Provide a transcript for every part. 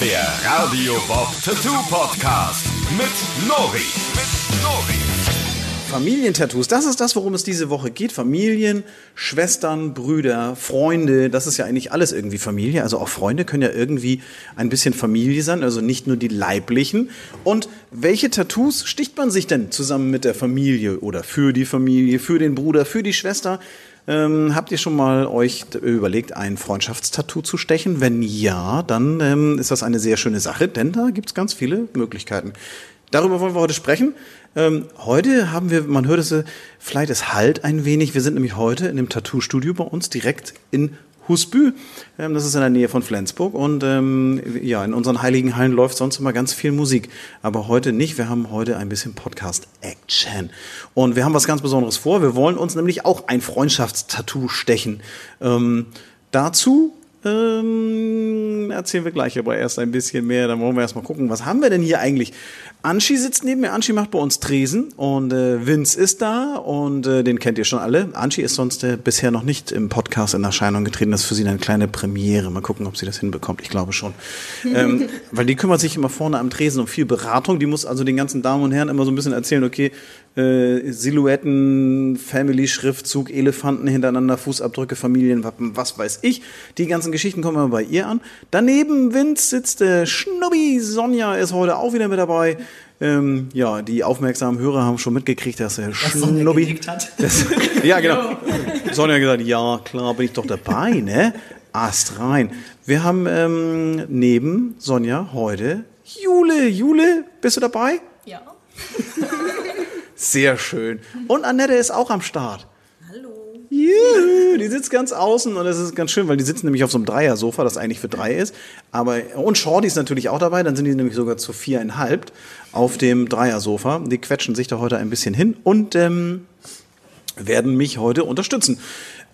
Der Radio Bob Tattoo Podcast mit Nori. Mit Nori. Familientattoos, das ist das, worum es diese Woche geht. Familien, Schwestern, Brüder, Freunde, das ist ja eigentlich alles irgendwie Familie. Also auch Freunde können ja irgendwie ein bisschen Familie sein, also nicht nur die leiblichen. Und welche Tattoos sticht man sich denn zusammen mit der Familie oder für die Familie, für den Bruder, für die Schwester? Ähm, habt ihr schon mal euch überlegt, ein Freundschaftstattoo zu stechen? Wenn ja, dann ähm, ist das eine sehr schöne Sache, denn da gibt's ganz viele Möglichkeiten. Darüber wollen wir heute sprechen. Ähm, heute haben wir, man hört es, äh, vielleicht es halt ein wenig. Wir sind nämlich heute in dem Tattoo-Studio bei uns direkt in Husbü. Ähm, das ist in der Nähe von Flensburg. Und ähm, ja, in unseren heiligen Hallen läuft sonst immer ganz viel Musik. Aber heute nicht. Wir haben heute ein bisschen Podcast-Action. Und wir haben was ganz Besonderes vor. Wir wollen uns nämlich auch ein Freundschaftstattoo stechen. Ähm, dazu ähm, erzählen wir gleich aber erst ein bisschen mehr. Dann wollen wir erst mal gucken, was haben wir denn hier eigentlich? Anschi sitzt neben mir. Anschi macht bei uns Tresen und äh, Vince ist da und äh, den kennt ihr schon alle. Anschi ist sonst äh, bisher noch nicht im Podcast in Erscheinung getreten. Das ist für sie eine kleine Premiere. Mal gucken, ob sie das hinbekommt. Ich glaube schon. ähm, weil die kümmert sich immer vorne am Tresen um viel Beratung. Die muss also den ganzen Damen und Herren immer so ein bisschen erzählen, okay, äh, Silhouetten, Family-Schriftzug, Elefanten hintereinander, Fußabdrücke, Familienwappen, was weiß ich. Die ganzen Geschichten kommen immer bei ihr an. Daneben Vince sitzt der Schnubbi. Sonja ist heute auch wieder mit dabei. Ähm, ja, die aufmerksamen Hörer haben schon mitgekriegt, dass der Schnubbi. Das, ja, genau. Sonja hat gesagt, ja, klar, bin ich doch dabei, ne? Ast rein. Wir haben ähm, neben Sonja heute Jule. Jule, bist du dabei? Ja. Sehr schön. Und Annette ist auch am Start. Juhu, die sitzt ganz außen und das ist ganz schön, weil die sitzen nämlich auf so einem Dreiersofa, das eigentlich für drei ist. Aber, und Shorty ist natürlich auch dabei, dann sind die nämlich sogar zu viereinhalb auf dem Dreiersofa. Die quetschen sich da heute ein bisschen hin und ähm, werden mich heute unterstützen.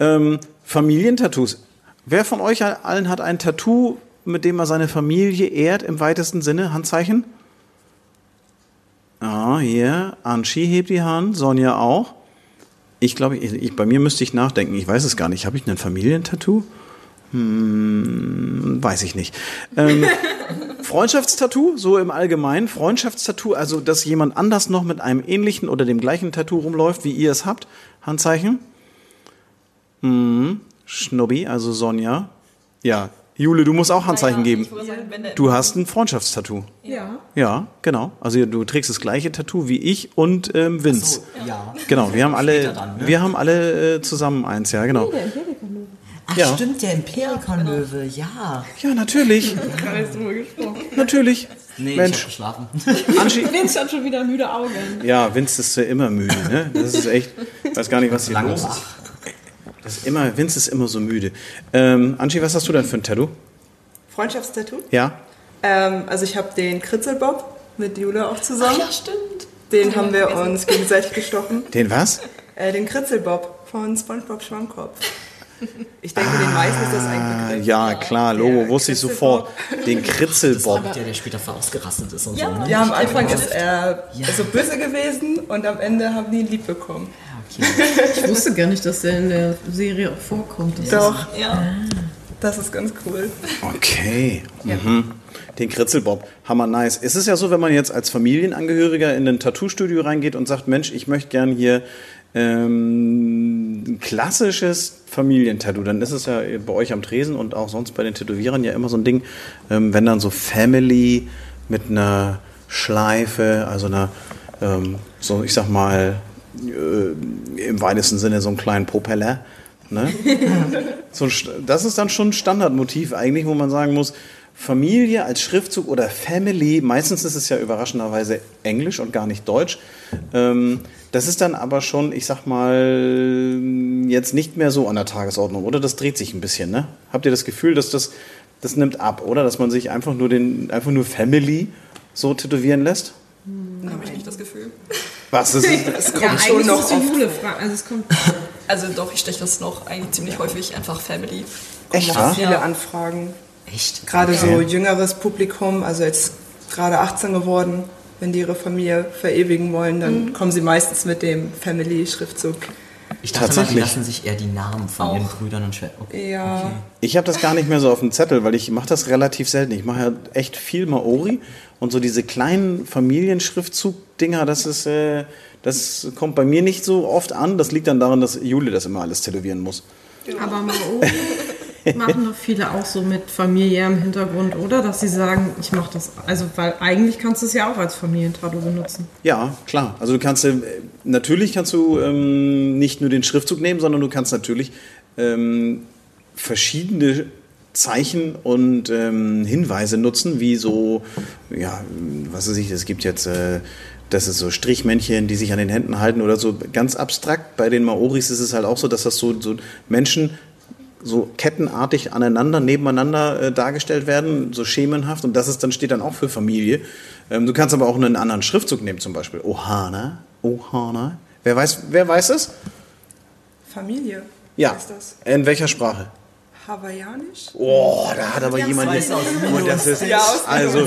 Ähm, Familientattoos. Wer von euch allen hat ein Tattoo, mit dem er seine Familie ehrt im weitesten Sinne? Handzeichen? Ah, hier. Anschi hebt die Hand, Sonja auch. Ich glaube, ich, ich, bei mir müsste ich nachdenken. Ich weiß es gar nicht. Habe ich ein Familientattoo? Hm, weiß ich nicht. Ähm, Freundschaftstattoo, so im Allgemeinen. Freundschaftstattoo, also dass jemand anders noch mit einem ähnlichen oder dem gleichen Tattoo rumläuft, wie ihr es habt. Handzeichen. Hm, Schnubbi, also Sonja. Ja, Jule, du musst auch Handzeichen Naja, geben. ich sagen, Du hast ein Freundschaftstattoo. Ja. Ja, genau. Also du trägst das gleiche Tattoo wie ich und ähm, Vince. Ja. Genau, wir haben alle, dann, ne? wir haben alle äh, zusammen eins, ja, genau. Ach, Ja. stimmt, der Empirikonlöwe, ja. Ja, natürlich, Gerade drüber gesprochen. natürlich. Nee, ich Mensch, hab geschlafen. Anschi, Vince hat schon wieder müde Augen. ja, Vince ist äh, immer müde, ne? Das ist echt, ich weiß gar nicht, was hier Lange los ist. Das ist immer, Vince ist immer so müde. Ähm, Anschi, was hast du denn für ein Tattoo? Freundschaftstattoo. Ja? Ähm, also ich habe den Kritzelbob mit Jule auch zusammen. Ja, stimmt. Den haben wir uns gegenseitig gestochen. Den was? Äh, den Kritzelbob von SpongeBob Schwammkopf. Ich denke, den meisten ist das Ah, eigentlich. ja, klar, Logo, Der wusste ich sofort. Den Kritzelbob. Der, der später voll ausgerastet ist und Ja. so, ne? Ja, am Anfang ist er Ja. so böse gewesen und am Ende haben die ihn lieb bekommen. Ich wusste gar nicht, dass der in der Serie auch vorkommt. Das Doch, Ja. das ist ganz cool. Okay. Mhm. Den Kritzelbob. Hammer nice. Es ist ja so, wenn man jetzt als Familienangehöriger in ein Tattoo-Studio reingeht und sagt, Mensch, ich möchte gern hier ähm, ein klassisches Familientattoo, dann ist es ja bei euch am Tresen und auch sonst bei den Tätowierern ja immer so ein Ding, ähm, wenn dann so Family mit einer Schleife, also einer, ähm, so ich sag mal, äh, im weitesten Sinne so einen kleinen Propeller, ne? So das ist dann schon ein Standardmotiv eigentlich, wo man sagen muss, Familie als Schriftzug oder Family, meistens ist es ja überraschenderweise Englisch und gar nicht Deutsch. Ähm, das ist dann aber schon, ich sag mal, jetzt nicht mehr so an der Tagesordnung, oder? Das dreht sich ein bisschen, ne? Habt ihr das Gefühl, dass das, das nimmt ab, oder? Dass man sich einfach nur den, einfach nur Family so tätowieren lässt? Habe ich nicht das Gefühl. Was? Das ist, Es Ja, kommt schon eigentlich noch oft Jule fragen. Also es kommt. Also doch, ich steche das noch eigentlich ziemlich häufig einfach Family. echt, noch wahr? viele Ja. Anfragen. Echt? Gerade so Okay. jüngeres Publikum, also jetzt gerade 18 geworden, wenn die ihre Familie verewigen wollen, dann kommen sie meistens mit dem Family-Schriftzug. Ich dachte mal, die Tatsächlich. lassen sich eher die Namen von ihren Brüdern und Schwestern. Okay. Ja. Ich habe das gar nicht mehr so auf dem Zettel, weil ich mache das relativ selten. Ich mache ja echt viel Maori und so diese kleinen Familienschriftzug-Dinger, das ist, äh, das kommt bei mir nicht so oft an. Das liegt dann daran, dass Jule das immer alles tätowieren muss. Aber Maori machen doch viele auch so mit familiärem Hintergrund, oder? Dass sie sagen, ich mache das. Also, weil eigentlich kannst du es ja auch als Familientattoo benutzen. Ja, klar. Also du kannst äh, natürlich kannst du ähm, nicht nur den Schriftzug nehmen, sondern du kannst natürlich ähm, verschiedene Zeichen und ähm, Hinweise nutzen, wie so, ja, was weiß ich, es gibt jetzt, äh, das ist so Strichmännchen, die sich an den Händen halten oder so ganz abstrakt. Bei den Maoris ist es halt auch so, dass das so, so Menschen so kettenartig aneinander, nebeneinander äh, dargestellt werden, so schemenhaft. Und das ist dann, steht dann auch für Familie. Ähm, du kannst aber auch einen anderen Schriftzug nehmen, zum Beispiel Ohana. Ohana. Wer weiß, wer weiß es? Familie. Ja. Ist das In welcher Sprache? Hawaiianisch? Oh, da hat aber jemand. aus Und das ist, Ja, also,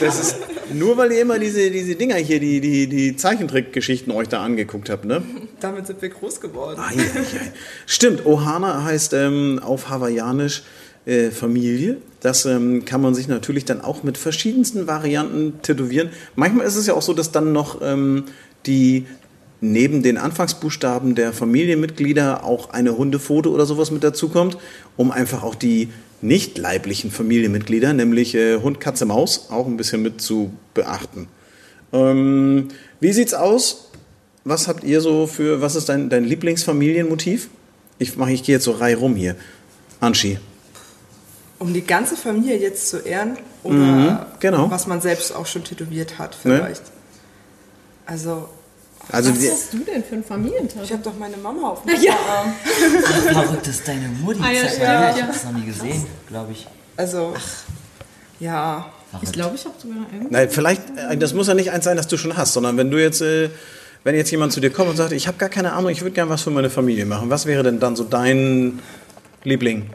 das ist nur weil ihr immer diese, diese Dinger hier, die, die, die Zeichentrickgeschichten euch da angeguckt habt, ne? Damit sind wir groß geworden. Ei, ei, ei. Stimmt, Ohana heißt ähm, auf Hawaiianisch äh, Familie. Das ähm, kann man sich natürlich dann auch mit verschiedensten Varianten tätowieren. Manchmal ist es ja auch so, dass dann noch ähm, die neben den Anfangsbuchstaben der Familienmitglieder auch eine Hundefoto oder sowas mit dazukommt, um einfach auch die nicht leiblichen Familienmitglieder, nämlich äh, Hund, Katze, Maus, auch ein bisschen mit zu beachten. Ähm, wie sieht's aus? Was habt ihr so für, was ist dein, dein Lieblingsfamilienmotiv? Ich mache, ich gehe jetzt so rei rum hier. Anschi. Um die ganze Familie jetzt zu ehren oder genau. was man selbst auch schon tätowiert hat Ne? vielleicht. Also, Also Was hast du denn für ein Familientattoo? ich habe doch meine Mama auf dem Arm. Verrückt ist deine Mutti. Ah, ja, ja, her, ich ja. hab's noch nie gesehen, glaube ich. Also, ja. Ich glaube, ich habe sogar einen. nein, vielleicht, äh, das muss ja nicht eins sein, das du schon hast, sondern wenn du jetzt, äh, wenn jetzt jemand zu dir kommt und sagt, ich habe gar keine Ahnung, ich würde gerne was für meine Familie machen, was wäre denn dann so dein Liebling?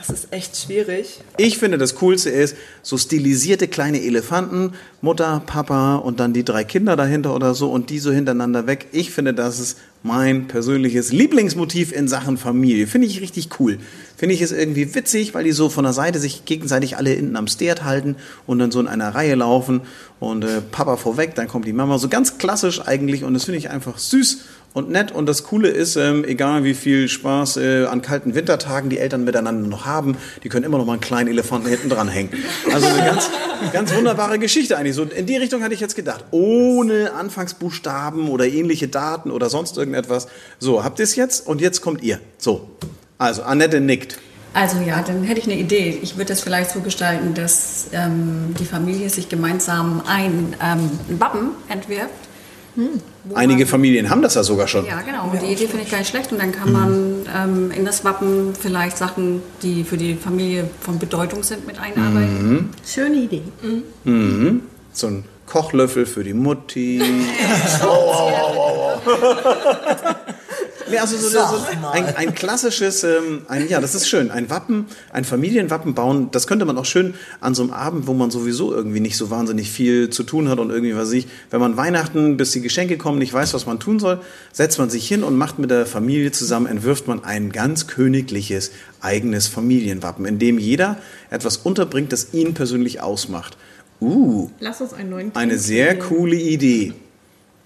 Das ist echt schwierig. Ich finde, das Coolste ist so stilisierte kleine Elefanten, Mutter, Papa und dann die drei Kinder dahinter oder so und die so hintereinander weg. Ich finde, das ist mein persönliches Lieblingsmotiv in Sachen Familie. Finde ich richtig cool. Finde ich es irgendwie witzig, weil die so von der Seite sich gegenseitig alle hinten am Stert halten und dann so in einer Reihe laufen und äh, Papa vorweg, dann kommt die Mama. So ganz klassisch eigentlich und das finde ich einfach süß und nett. Und das Coole ist, ähm, egal wie viel Spaß äh, an kalten Wintertagen die Eltern miteinander noch haben, die können immer noch mal einen kleinen Elefanten hinten dran hängen. Also eine ganz, ganz wunderbare Geschichte eigentlich. So in die Richtung hatte ich jetzt gedacht. Ohne Anfangsbuchstaben oder ähnliche Daten oder sonst irgendetwas. So, habt ihr es jetzt? Und jetzt kommt ihr. So. Also, Annette nickt. Also ja, dann hätte ich eine Idee. Ich würde das vielleicht so gestalten, dass ähm, die Familie sich gemeinsam ein, ähm, ein Wappen entwirft. Wo Einige man- Familien haben das ja sogar schon. Ja, genau. Und die Idee finde ich gar nicht schlecht. Und dann kann man ähm, in das Wappen vielleicht Sachen, die für die Familie von Bedeutung sind, mit einarbeiten. Schöne Idee. So ein Kochlöffel für die Mutti. Nee, also so, so ein, ein klassisches, ähm, ein, ja, das ist schön. Ein Wappen, ein Familienwappen bauen, das könnte man auch schön an so einem Abend, wo man sowieso irgendwie nicht so wahnsinnig viel zu tun hat und irgendwie, was weiß ich, wenn man Weihnachten, bis die Geschenke kommen, nicht weiß, was man tun soll, setzt man sich hin und macht mit der Familie zusammen, entwirft man ein ganz königliches eigenes Familienwappen, in dem jeder etwas unterbringt, das ihn persönlich ausmacht. Uh, Lass uns einen neuen eine sehr kreieren. coole Idee.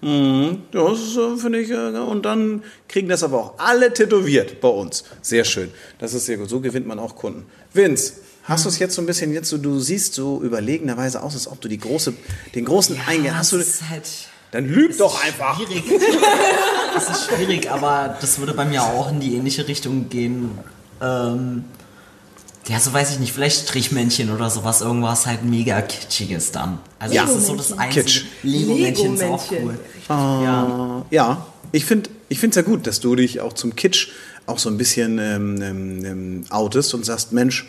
Mhm, das äh, finde ich. Äh, und dann kriegen das aber auch alle tätowiert bei uns. Sehr schön. Das ist sehr gut. So gewinnt man auch Kunden. Vince, hast du es jetzt so ein bisschen jetzt so, du siehst so überlegenerweise aus, als ob du die große, den großen Eingang hast du. halt Dann lüg doch einfach. schwierig. das ist schwierig, aber das würde bei mir auch in die ähnliche Richtung gehen. Ähm, ja, so weiß ich nicht, vielleicht Strichmännchen oder sowas, irgendwas halt mega kitschiges dann. Also Ja. das ist so das einzige. Kitsch. Lego-Männchen ist auch cool. Ja. Ja, ich finde ich finde es ja gut, dass du dich auch zum Kitsch auch so ein bisschen ähm, ähm, ähm, outest und sagst, Mensch,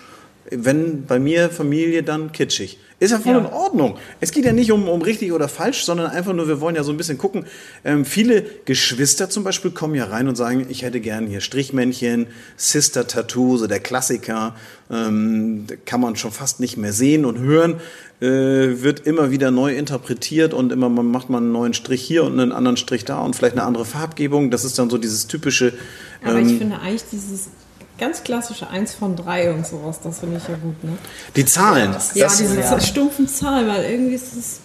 wenn bei mir Familie, dann kitschig. Ist ja voll Ja. in Ordnung. Es geht ja nicht um, um richtig oder falsch, sondern einfach nur, wir wollen ja so ein bisschen gucken. Ähm, viele Geschwister zum Beispiel kommen ja rein und sagen, ich hätte gern hier Strichmännchen, Sister-Tattoo, so der Klassiker. Ähm, kann man schon fast nicht mehr sehen und hören. Äh, wird immer wieder neu interpretiert und immer man macht man einen neuen Strich hier und einen anderen Strich da und vielleicht eine andere Farbgebung. Das ist dann so dieses typische. Aber ähm, ich finde eigentlich dieses ganz klassische 1 von 3 und sowas, das finde ich ja gut, ne? die Zahlen. Ja, das, diese ja. stumpfen Zahlen, weil irgendwie ist es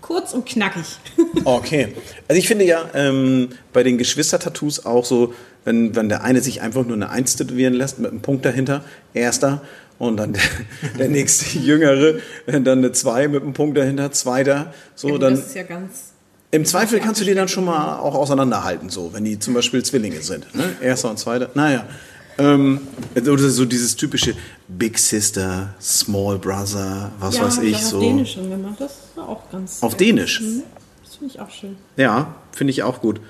kurz und knackig. Okay. Also ich finde ja ähm, bei den Geschwister-Tattoos auch so, wenn, wenn der eine sich einfach nur eine Eins tätowieren lässt mit einem Punkt dahinter, erster, und dann der, der nächste Jüngere, dann eine Zwei mit einem Punkt dahinter, zweiter, so, Ja, dann das ist ja ganz. Im Zweifel kannst du die dann schon mal auch auseinanderhalten, so, wenn die zum Beispiel Zwillinge sind. Ne? Erster und zweiter. Naja. Ähm, oder so dieses typische Big Sister, Small Brother, was ja, weiß ich, auch so. auf Dänisch schon gemacht. Das ist auch ganz. Auf Dänisch. Das finde ich auch schön. Ja, finde ich auch gut.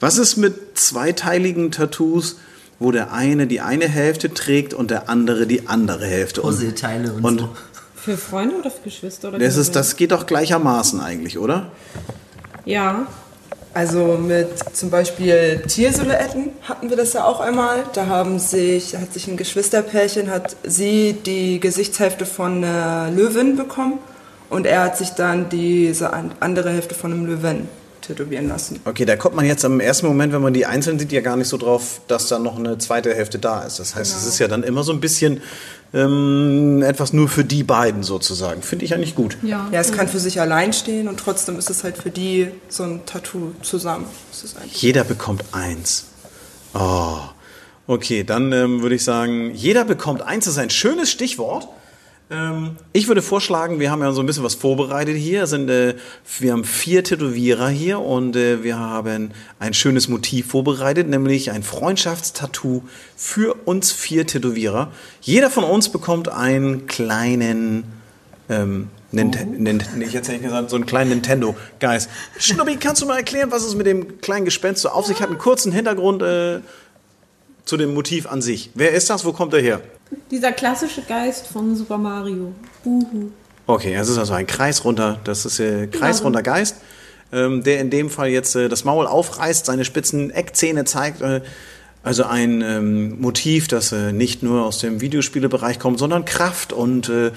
Was ist mit zweiteiligen Tattoos, wo der eine die eine Hälfte trägt und der andere die andere Hälfte? Und, Puzzleteile und, und so. Für Freunde oder für Geschwister? Oder das, ist, das geht doch gleichermaßen eigentlich, oder? Ja, Also mit zum Beispiel Tiersilhouetten hatten wir das ja auch einmal. Da haben sich, hat sich ein Geschwisterpärchen, hat sie die Gesichtshälfte von einer Löwin bekommen und er hat sich dann diese an- andere Hälfte von einem Löwen tätowieren lassen. Okay, da kommt man jetzt im ersten Moment, wenn man die einzeln sieht, ja gar nicht so drauf, dass da noch eine zweite Hälfte da ist. Das heißt, es ist ja dann immer so ein bisschen ähm, etwas nur für die beiden sozusagen. Finde ich eigentlich gut. ja. Ja, es kann für sich allein stehen und trotzdem ist es halt für die so ein Tattoo zusammen. Das ist eigentlich Jeder bekommt eins. Oh. Okay, dann ähm, würde ich sagen, jeder bekommt eins. Das ist ein schönes Stichwort. Ähm, ich würde vorschlagen, wir haben ja so ein bisschen was vorbereitet hier. Sind, äh, wir haben vier Tätowierer hier und äh, wir haben ein schönes Motiv vorbereitet, nämlich ein Freundschaftstattoo für uns vier Tätowierer. Jeder von uns bekommt einen kleinen ähm, Nint Nint nee, ich hätte nicht gesagt, so einen kleinen Nintendo. Guys, Schnubbi, kannst du mal erklären, was es mit dem kleinen Gespenst so auf sich hat? Einen kurzen Hintergrund äh, zu dem Motiv an sich. Wer ist das? Wo kommt er her? Dieser klassische Geist von Super Mario. Buhu. Okay, es ist also ein kreisrunder, das ist äh, kreisrunder Geist, ähm, der in dem Fall jetzt äh, das Maul aufreißt, seine spitzen Eckzähne zeigt. Äh, also ein ähm, Motiv, das äh, nicht nur aus dem Videospielebereich kommt, sondern Kraft und äh,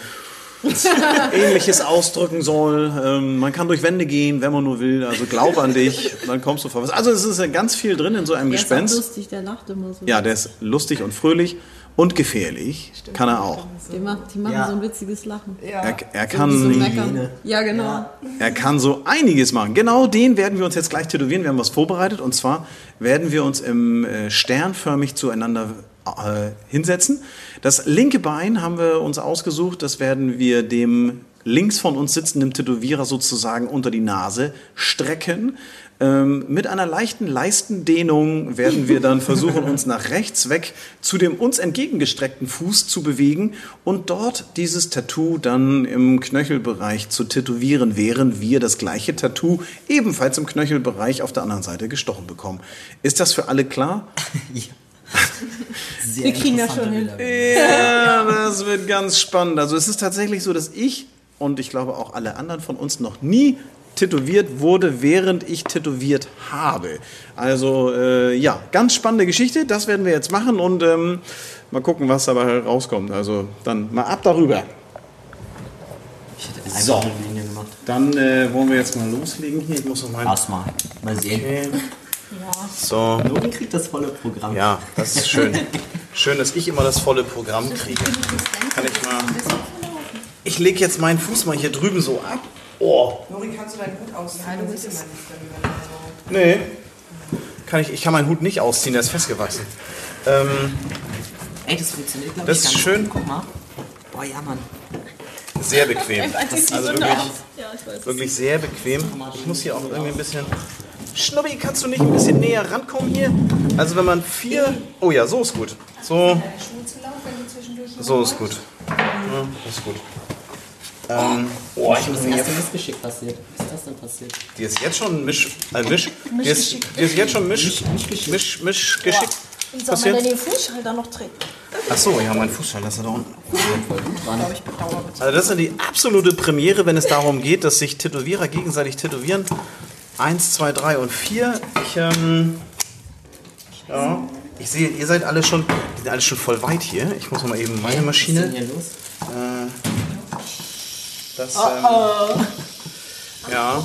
ähnliches ausdrücken soll. Ähm, man kann durch Wände gehen, wenn man nur will. Also glaub an dich, dann kommst du vor was. Also es ist äh, ganz viel drin in so einem Der ist Gespenst. lustig, der lacht immer so. Ja, der ist lustig und fröhlich und gefährlich. Kann er auch. Die, macht, die machen Ja. so ein witziges Lachen. ja. Er, er So kann meckern. Ja, genau. Er kann so einiges machen. Genau den werden wir uns jetzt gleich tätowieren. Wir haben was vorbereitet. Und zwar werden wir uns im äh, sternförmig zueinander äh, hinsetzen. Das linke Bein haben wir uns ausgesucht. Das werden wir dem links von uns sitzenden Tätowierer sozusagen unter die Nase strecken. Ähm, mit einer leichten Leistendehnung werden wir dann versuchen, uns nach rechts weg zu dem uns entgegengestreckten Fuß zu bewegen und dort dieses Tattoo dann im Knöchelbereich zu tätowieren, während wir das gleiche Tattoo ebenfalls im Knöchelbereich auf der anderen Seite gestochen bekommen. Ist das für alle klar? Sehr Wir kriegen das schon hin. Ja, das wird ganz spannend. Also es ist tatsächlich so, dass ich und ich glaube auch alle anderen von uns noch nie tätowiert wurde, während ich tätowiert habe. Also äh, ja, ganz spannende Geschichte. Das werden wir jetzt machen und ähm, mal gucken, was dabei rauskommt. Also dann mal ab darüber. Ich hätte einfach So. eine Linie gemacht. Dann äh, wollen wir jetzt mal loslegen hier. Ich muss noch mal. Erstmal. Mal sehen. Okay. So. Nori kriegt das volle Programm. Ja, das ist schön. Schön, dass ich immer das volle Programm kriege. Kann ich mal. Ich lege jetzt meinen Fuß mal hier drüben so ab. Oh, Nori, kannst du deinen Hut ausziehen? Ja, du bist immer nicht nee. Kann ich, ich kann meinen Hut nicht ausziehen, der ist festgewachsen. Ähm, Ey, das funktioniert, glaube Das ich, ist ganz schön. Guck mal. Boah, ja, Mann. sehr bequem. Also wirklich, Ja, ich weiß. wirklich sehr bequem. Ich muss hier auch irgendwie ein bisschen. Schnubbi, kannst du nicht ein bisschen näher rankommen hier? Also wenn man vier. Oh ja, so ist gut. So. So ist gut. Ja, das ist gut. Ähm, oh, ich muss erste hier. Missgeschick passiert. Was ist das denn passiert? Die ist jetzt schon Misch. Äh, Misch. Die ist, die ist jetzt schon Misch. Misch, Misch, Misch geschickt. Und soll man denn den Fußschalter noch drehen? Ach so, ja, mein Fußschall, das ist da unten. Also das ist die absolute Premiere, wenn es darum geht, dass sich Tätowierer gegenseitig tätowieren. Eins, zwei, drei und vier. Ich, ähm, ja, ich sehe, ihr seid alle schon, die sind alle schon voll weit hier. Ich muss noch mal eben meine Was ist denn Maschine. hier los? Das, ähm, ja.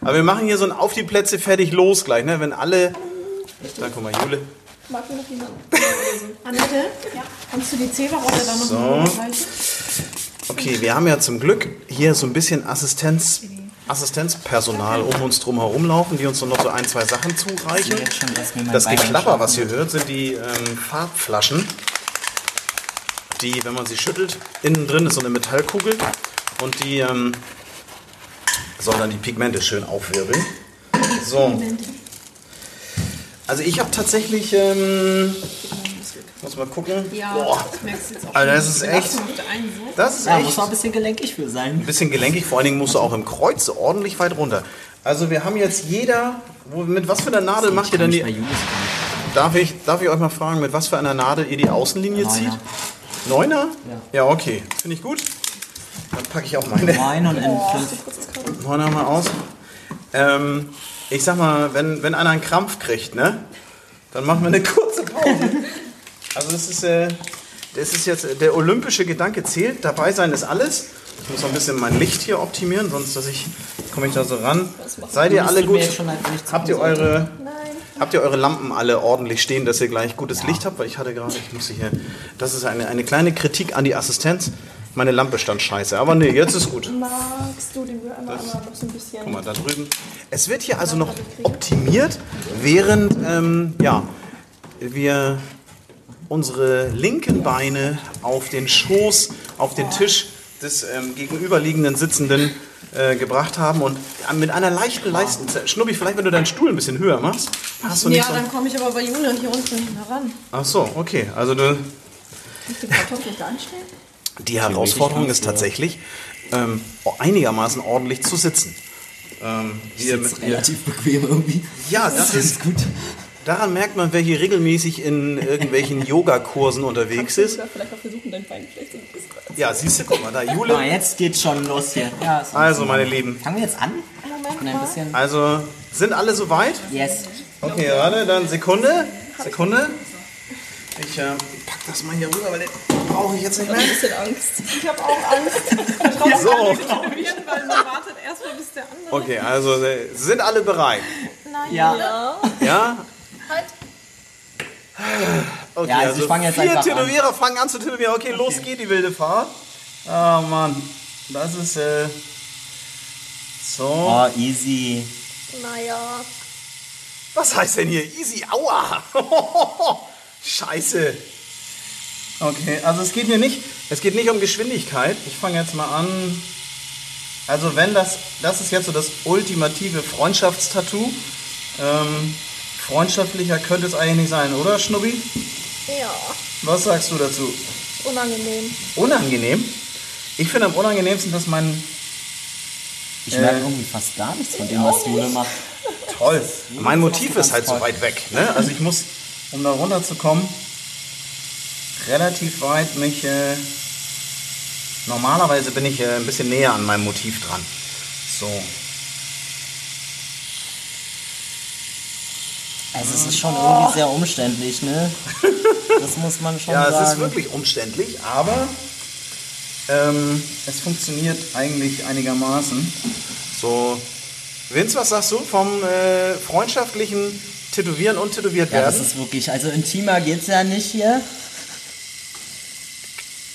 Aber wir machen hier so ein auf die Plätze fertig los gleich, ne? Wenn alle. Da guck mal, Jule. Mag mir noch jemand? Annette, ja. kannst du die Zeberrolle dann noch So. Okay, wir haben ja zum Glück hier so ein bisschen Assistenz, Assistenzpersonal um uns drum herum laufen, die uns noch so ein, zwei Sachen Ich zureichen. Das Geklapper, was ihr hört, sind die ähm, Farbflaschen, die, wenn man sie schüttelt, innen drin ist so eine Metallkugel und die ähm, soll dann die Pigmente schön aufwirbeln. So. Also ich habe tatsächlich, ähm, muss mal gucken. Ja, Boah, das merkst du jetzt auch. Alter, das ist echt- das ist Ja, echt muss man ein bisschen gelenkig für sein. ein bisschen gelenkig, vor allen Dingen musst du auch im Kreuz ordentlich weit runter. Also wir haben jetzt jeder, wo, mit was für einer Nadel macht ihr denn die, darf ich, darf ich euch mal fragen, mit was für einer Nadel ihr die Außenlinie zieht? Neuner? Ja, okay, finde ich gut. Dann packe ich auch meine Neun und N5. Neuner mal aus. Ähm, ich sag mal, wenn, wenn einer einen Krampf kriegt, ne, dann machen wir eine kurze Pause. Also das ist, äh, das ist jetzt, der olympische Gedanke zählt, dabei sein ist alles. Ich muss noch ein bisschen mein Licht hier optimieren, sonst dass ich, komme ich da so ran. Seid ihr alle gut? Habt ihr zukommen sollte. Habt ihr eure Lampen alle ordentlich stehen, dass ihr gleich gutes Licht habt? Weil ich hatte gerade, ich muss hier, das ist eine, eine kleine Kritik an die Assistenz. Meine Lampe stand scheiße, aber nee, jetzt ist gut. Magst du den einmal, einmal noch so ein bisschen? Guck mal, da drüben. Es wird hier also noch optimiert, während ähm, ja, wir unsere linken Beine auf den Schoß, auf den Tisch des ähm, gegenüberliegenden Sitzenden äh, gebracht haben und mit einer leichten Leisten. Schnubbi, vielleicht wenn du deinen Stuhl ein bisschen höher machst, hast du nicht Ja, so. dann komme ich aber bei Julian hier unten nicht mehr ran. Ach so, okay. Also du, Die Kartoffeln da anstellen? die Herausforderung ist tatsächlich ähm, einigermaßen ordentlich zu sitzen. Ähm, Das wir- relativ bequem irgendwie. Ja, das ist gut. Daran merkt man, wer hier regelmäßig in irgendwelchen Yogakursen unterwegs ist. Vielleicht auch versuchen, dein Bein vielleicht so ein bisschen. Ja, siehst du, guck mal, da Jule. jetzt geht's schon los hier. Ja, Also, meine Lieben, Fangen wir jetzt an? Ich bin ein bisschen. also sind alle soweit? Yes. Okay, warte, dann Sekunde. Sekunde. Ich äh, pack das mal hier rüber, weil den brauche ich jetzt nicht mehr. Ein bisschen Angst. Ich habe auch Angst. So, Probieren, weil man wartet erstmal, bis der andere. okay, also äh, sind alle bereit? Ja. Ja? Halt. Okay, Ja, also ich fang jetzt vier einfach an. Tätowierer fangen an zu tätowieren. Okay, los geht die wilde Fahrt. Ah, Mann. Das ist, äh, so. Oh, easy. Naja. Was heißt denn hier? Easy, aua! Scheiße. Okay, also es geht mir nicht, es geht nicht um Geschwindigkeit. Ich fange jetzt mal an. Also wenn das, das ist jetzt so das ultimative Freundschaftstattoo. Ähm, freundschaftlicher könnte es eigentlich nicht sein, oder Schnubbi? Ja. Was sagst du dazu? Unangenehm. Unangenehm? Ich finde am unangenehmsten, dass mein Ich merke irgendwie fast gar nichts von dem, was Jule macht. Toll. Mein Motiv ist halt so toll. weit weg. Ne? Also ich muss, um da runterzukommen, relativ weit mich. Äh, normalerweise bin ich äh, ein bisschen näher an meinem Motiv dran. So. Also es ist schon irgendwie sehr umständlich, ne? Das muss man schon Ja, sagen. es ist wirklich umständlich, aber ähm, es funktioniert eigentlich einigermaßen. So. Vince, was sagst du vom äh, freundschaftlichen Tätowieren und Tätowiert Ja, das werden? ist wirklich, also intimer geht's ja nicht hier.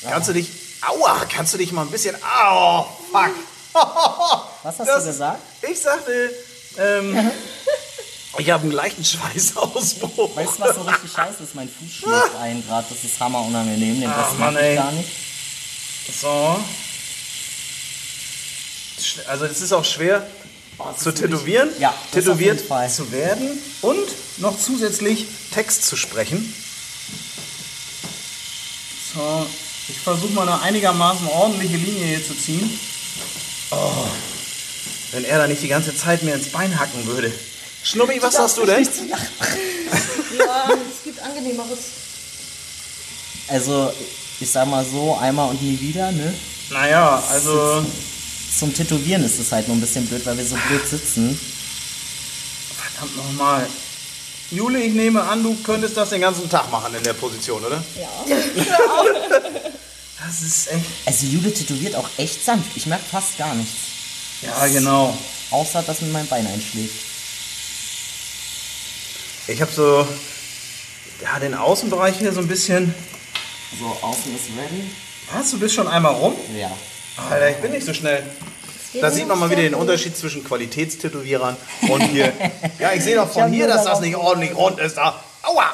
Kannst du dich. Aua, kannst du dich mal ein bisschen. Au, fuck. Was hast Das- du gesagt? Ich sagte, ähm, ich habe einen leichten Schweißausbruch. Weißt du, was so richtig scheiße ist? Mein Fuß schlägt ein Grad, das ist hammer unangenehm, den Ah, Rest Mann, mag ich ey. gar nicht. So. Also es ist auch schwer zu tätowieren, Ja, tätowiert zu werden und noch zusätzlich Text zu sprechen. So, ich versuche mal eine einigermaßen ordentliche Linie hier zu ziehen. Oh, wenn er da nicht die ganze Zeit mir ins Bein hacken würde. Schnubbi, was sagst du denn? Ja, Angenehmeres. Also, ich sag mal so, einmal und nie wieder, ne? Naja, also. Zum Tätowieren ist es halt nur ein bisschen blöd, weil wir so blöd sitzen. Verdammt nochmal. Jule, ich nehme an, du könntest das den ganzen Tag machen in der Position, oder? Ja. Das ist echt. Also Jule tätowiert auch echt sanft. Ich merke fast gar nichts. Ja, genau. Außer, dass mir mein Bein einschlägt. Ich habe so. Ja, den Außenbereich hier so ein bisschen. So, außen ist ready. Was? Du bist schon einmal rum? Ja. Alter, ich bin nicht so schnell. Da sieht man mal wieder den Unterschied zwischen Qualitätstätowierern und hier. Ja, ich sehe doch von hier, dass das nicht ordentlich rund ist. Da. Aua!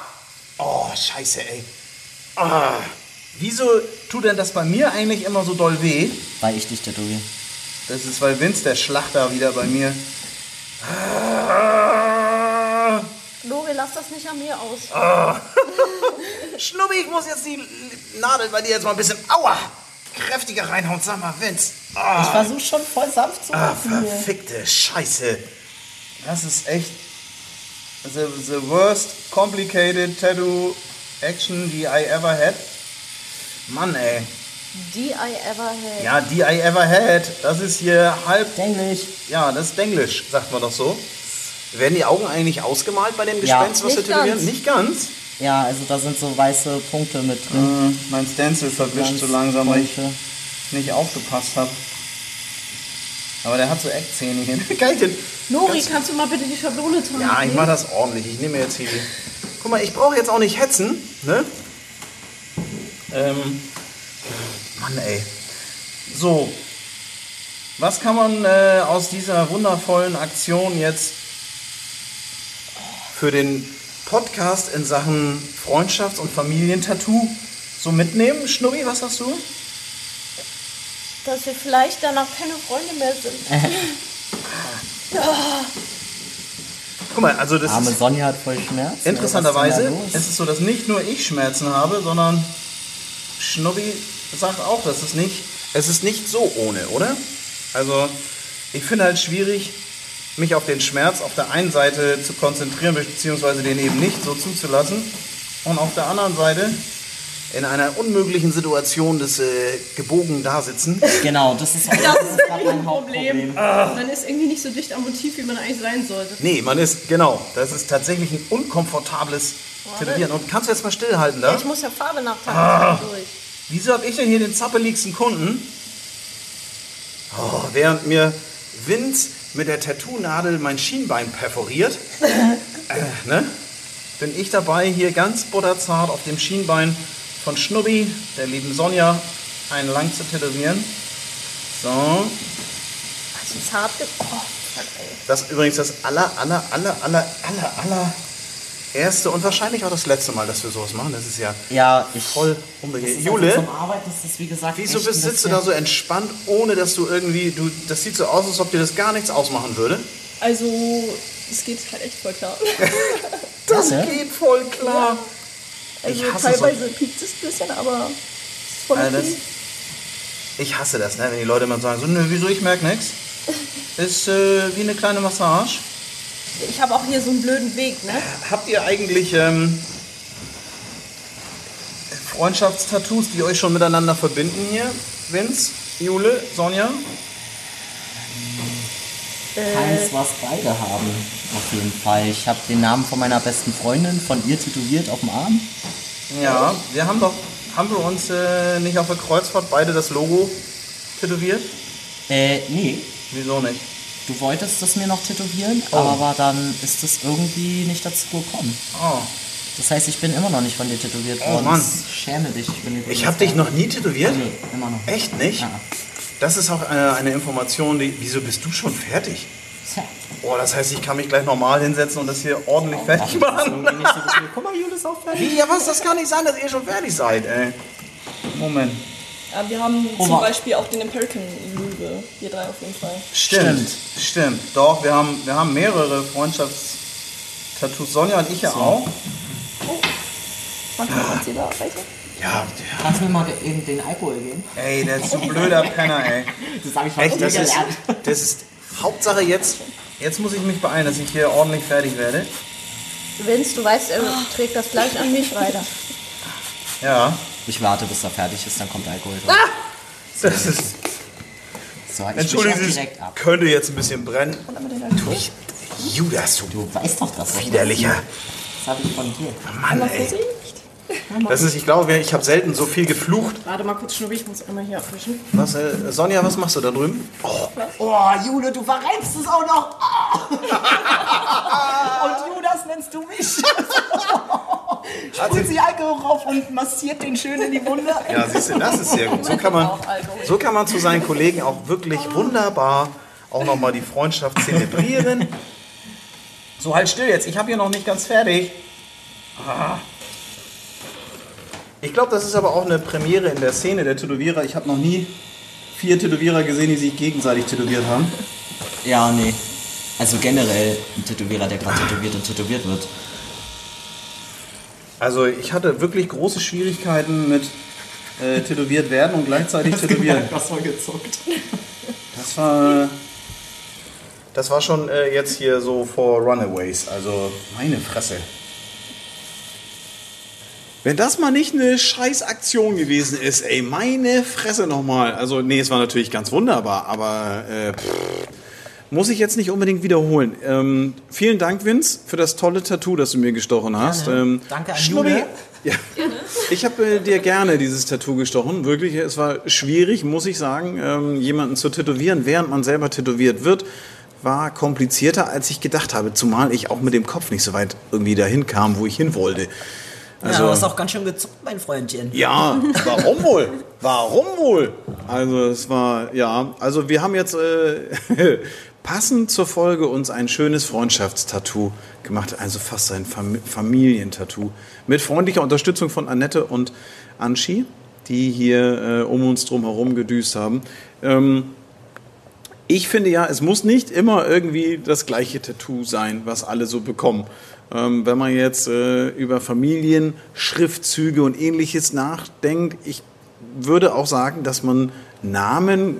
Oh, scheiße, ey. Ah. Wieso tut denn das bei mir eigentlich immer so doll weh? Weil ich dich tätowiere. Das ist, weil Vince, der Schlachter, wieder bei mir. Ah. Lore, lass das nicht an mir aus. Schnubbi, ich muss jetzt die Nadel bei dir jetzt mal ein bisschen. Aua! Kräftiger reinhauen. Sag mal, Vince. Ah. Ich versuche schon voll sanft zu Ah, machen hier. verfickte Scheiße. Das ist echt the, the worst complicated tattoo action die I ever had. Mann, ey. Die I ever had. Ja, die I ever had. Das ist hier halb. Englisch. Ja, das ist Denglisch, sagt man doch so. Werden die Augen eigentlich ausgemalt bei dem Ja. Gespenst, was Nicht wir tätowieren? ganz. Nicht ganz. Ja, also da sind so weiße Punkte mit drin. Mein Stencil verwischt so Ganz langsam, weil ich nicht aufgepasst habe. Aber der hat so Eckzähne hier. Kann ich den Nori, kannst du mal bitte die Schablone tragen? Ja, ich mache das ordentlich. Ich nehme jetzt hier die. Guck mal, ich brauche jetzt auch nicht hetzen, ne? Ähm. Mann, ey. So. Was kann man äh, aus dieser wundervollen Aktion jetzt für den Podcast in Sachen Freundschafts- und Familientattoo so mitnehmen? Schnubbi, was hast du? Dass wir vielleicht danach keine Freunde mehr sind. Guck mal, also das Arme ist Sonja hat voll Schmerz. Interessanterweise ist es so, dass nicht nur ich Schmerzen habe, sondern Schnubbi sagt auch, dass es nicht, es ist nicht so ohne, oder? Also ich finde halt schwierig, mich auf den Schmerz auf der einen Seite zu konzentrieren, beziehungsweise den eben nicht so zuzulassen. Und auf der anderen Seite in einer unmöglichen Situation des äh, gebogen Dasitzen. Genau, das ist, das ist gerade mein Hauptproblem. Man ist irgendwie nicht so dicht am Motiv, wie man eigentlich sein sollte. Nee, man ist, genau, das ist tatsächlich ein unkomfortables Tätowieren. Und kannst du jetzt mal stillhalten da? Ich muss ja Farbe nachtanken durch. Wieso habe ich denn hier den zappeligsten Kunden? Oh, während mir Vince mit der Tattoo-Nadel mein Schienbein perforiert, äh, ne, bin ich dabei, hier ganz butterzart auf dem Schienbein von Schnubbi, der lieben Sonja, einen lang zu tätowieren. So, Das ist hart ge oh, das ist übrigens das aller, aller, aller, aller, aller, aller erste und wahrscheinlich auch das letzte Mal, dass wir sowas machen. Das ist ja Ja, ich. voll ist Jule? Also Arbeiten ist gesagt, Wieso bist, sitzt du da so entspannt, ohne dass du irgendwie, du, das sieht so aus, als ob dir das gar nichts ausmachen würde? Also, es geht halt echt voll klar. Das Ja, ne? geht voll klar. Also, Ich hasse teilweise piekt es ein bisschen, aber es ist voll Äh, okay. das, ich hasse das, ne? wenn die Leute immer sagen, so, nö, wieso, ich merke nichts. Ist äh, wie eine kleine Massage. Ich habe auch hier so einen blöden Weg, ne? Habt ihr eigentlich ähm, Freundschaftstattoos, die euch schon miteinander verbinden hier? Vince, Jule, Sonja? Keins, was beide haben. Auf jeden Fall. Ich habe den Namen von meiner besten Freundin von ihr tätowiert auf dem Arm. Ja, wir haben doch, haben wir uns äh, nicht auf der Kreuzfahrt beide das Logo tätowiert? Äh, nee. Wieso nicht? Du wolltest das mir noch tätowieren, Oh. aber dann ist das irgendwie nicht dazu gekommen. Oh. Das heißt, ich bin immer noch nicht von dir tätowiert Oh, worden. Mann. Schäme dich. Ich, bin Ich habe dich noch nie tätowiert? Nee, immer noch. nicht. Echt nicht? Ja. Das ist auch eine, eine Information, die. Wieso bist du schon fertig? Tja. Oh, das heißt, ich kann mich gleich normal hinsetzen und das hier ordentlich Ach, fertig machen. so. Guck mal, Jule ist auch fertig. Wie? Ja, was? Das kann nicht sein, dass ihr schon fertig seid, ey. Moment. Ja, wir haben Oh, zum Beispiel auch den American Löwe. Wir drei auf jeden Fall. Stimmt. Stimmt. Doch, wir haben, wir haben mehrere Freundschaftstattoos. Sonja und ich ja auch. Manchmal hat sie da welche. Ja, Kannst du mir mal eben den Alkohol geben? ey, der ist so ein blöder Penner, ey. Das habe ich heute Echt, das ist, gelernt. das ist Hauptsache jetzt. Jetzt muss ich mich beeilen, dass ich hier ordentlich fertig werde. Vince, du weißt, er trägt das gleich an mich weiter. Ja. Ich warte, bis er fertig ist, dann kommt Alkohol drauf. Das ist, So, ich entschuldigen Sie, könnte jetzt ein bisschen brennen. Du, Judas, du Du weißt doch das. widerlicher. Das habe ich von dir. Mann, ey. Das ist, ich glaube, ich habe selten so viel geflucht. Warte mal kurz, Schnubbi, ich muss einmal hier abwischen. Was, äh, Sonja, was machst du da drüben? Oh, Jule, du verreibst es auch noch. Und Judas nennst du mich. Sprüht sie Alkohol rauf und massiert den schön in die Wunde. Ja, siehst du, das ist sehr gut. So kann man, so kann man zu seinen Kollegen auch wirklich wunderbar auch nochmal die Freundschaft zelebrieren. So, halt still jetzt. Ich habe hier noch nicht ganz fertig. Ah. Ich glaube, das ist aber auch eine Premiere in der Szene der Tätowierer. Ich habe noch nie vier Tätowierer gesehen, die sich gegenseitig tätowiert haben. Ja, nee. Also generell ein Tätowierer, der gerade tätowiert und tätowiert wird. Also ich hatte wirklich große Schwierigkeiten mit äh, tätowiert werden und gleichzeitig tätowieren. Das war gezuckt. Das war, das war schon äh, jetzt hier so vor Runaways. Also meine Fresse. Wenn das mal nicht eine Scheißaktion gewesen ist, ey, meine Fresse nochmal. Also, nee, es war natürlich ganz wunderbar, aber äh, pff, muss ich jetzt nicht unbedingt wiederholen. Ähm, vielen Dank, Vince, für das tolle Tattoo, das du mir gestochen hast. Ähm, Danke an Jule. Ja. Ich habe äh, dir gerne dieses Tattoo gestochen. Wirklich, es war schwierig, muss ich sagen, ähm, jemanden zu tätowieren, während man selber tätowiert wird. War komplizierter, als ich gedacht habe. Zumal ich auch mit dem Kopf nicht so weit irgendwie dahin kam, wo ich hin wollte. Also, ja, du hast auch ganz schön gezuckt, mein Freundchen. Ja, warum wohl? Warum wohl? Also es war, ja, also wir haben jetzt äh, passend zur Folge uns ein schönes Freundschaftstattoo gemacht, also fast ein Fam Familientattoo. Mit freundlicher Unterstützung von Annette und Anschi, die hier äh, um uns drum herum gedüst haben. Ähm, ich finde ja, es muss nicht immer irgendwie das gleiche Tattoo sein, was alle so bekommen. Ähm, wenn man jetzt äh, über Familien, Schriftzüge und ähnliches nachdenkt, ich würde auch sagen, dass man Namen,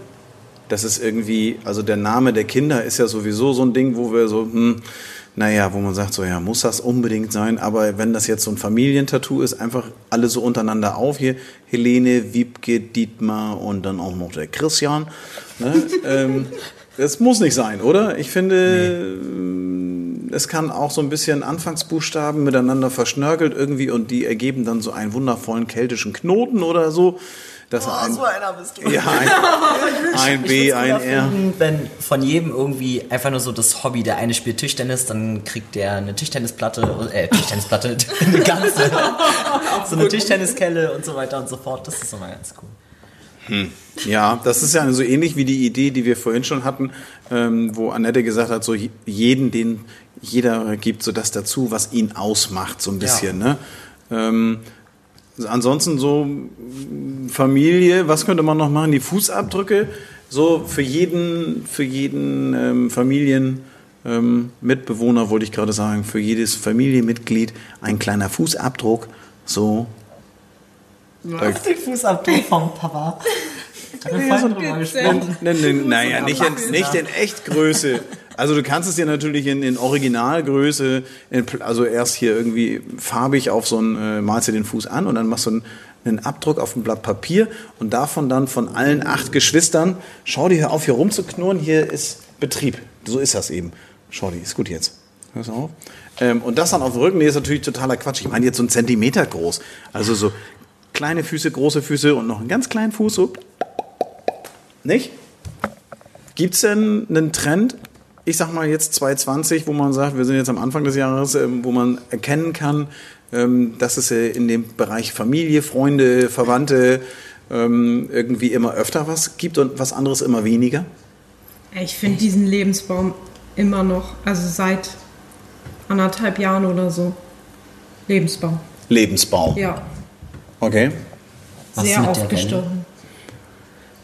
das ist irgendwie, also der Name der Kinder ist ja sowieso so ein Ding, wo wir so, hm, naja, wo man sagt, so ja, muss das unbedingt sein, aber wenn das jetzt so ein Familientattoo ist, einfach alle so untereinander auf hier, Helene, Wiebke, Dietmar und dann auch noch der Christian. Ne? ähm, das muss nicht sein, oder? Ich finde, es kann auch so ein bisschen Anfangsbuchstaben miteinander verschnörkelt irgendwie und die ergeben dann so einen wundervollen keltischen Knoten oder so. Dass Oh, ein, so einer bist du. ja, ein, ein B, ein R. finden, Wenn von jedem irgendwie einfach nur so das Hobby, der eine spielt Tischtennis, dann kriegt der eine Tischtennisplatte, äh, Tischtennisplatte, eine ganze, so eine Tischtenniskelle und so weiter und so fort. Das ist immer ganz cool. Ja, das ist ja so ähnlich wie die Idee, die wir vorhin schon hatten, ähm, wo Annette gesagt hat, so jeden, den jeder gibt so das dazu, was ihn ausmacht, so ein bisschen. Ne? Ähm, ansonsten so Familie, was könnte man noch machen? Die Fußabdrücke, so für jeden, für jeden ähm, Familien. Ähm, Mitbewohner wollte ich gerade sagen, für jedes Familienmitglied ein kleiner Fußabdruck, so Auf den Fußabdruck vom Papa. Haben wir vorhin drüber gesprochen. Ne, ne, naja, nicht in, nicht in Echtgröße. Also du kannst es dir natürlich in, in Originalgröße, in, also erst hier irgendwie farbig auf so ein, äh, malst du den Fuß an und dann machst du einen, einen Abdruck auf ein Blatt Papier und davon dann von allen acht Geschwistern, schau dir auf, hier rumzuknurren, hier ist Betrieb. So ist das eben. Schau dir, ist gut jetzt. Du auf? Ähm, und das dann auf dem Rücken, nee, ist natürlich totaler Quatsch. Ich meine jetzt so einen Zentimeter groß. Also so kleine Füße, große Füße und noch einen ganz kleinen Fuß, so nicht? Gibt es denn einen Trend, ich sag mal jetzt 2020, wo man sagt, wir sind jetzt am Anfang des Jahres, ähm, wo man erkennen kann, ähm, dass es äh, in dem Bereich Familie, Freunde, Verwandte ähm, irgendwie immer öfter was gibt und was anderes immer weniger? Ich finde diesen Lebensbaum immer noch, also seit anderthalb Jahren oder so. Lebensbaum. Lebensbaum. Ja, Okay. Was sehr aufgestochen.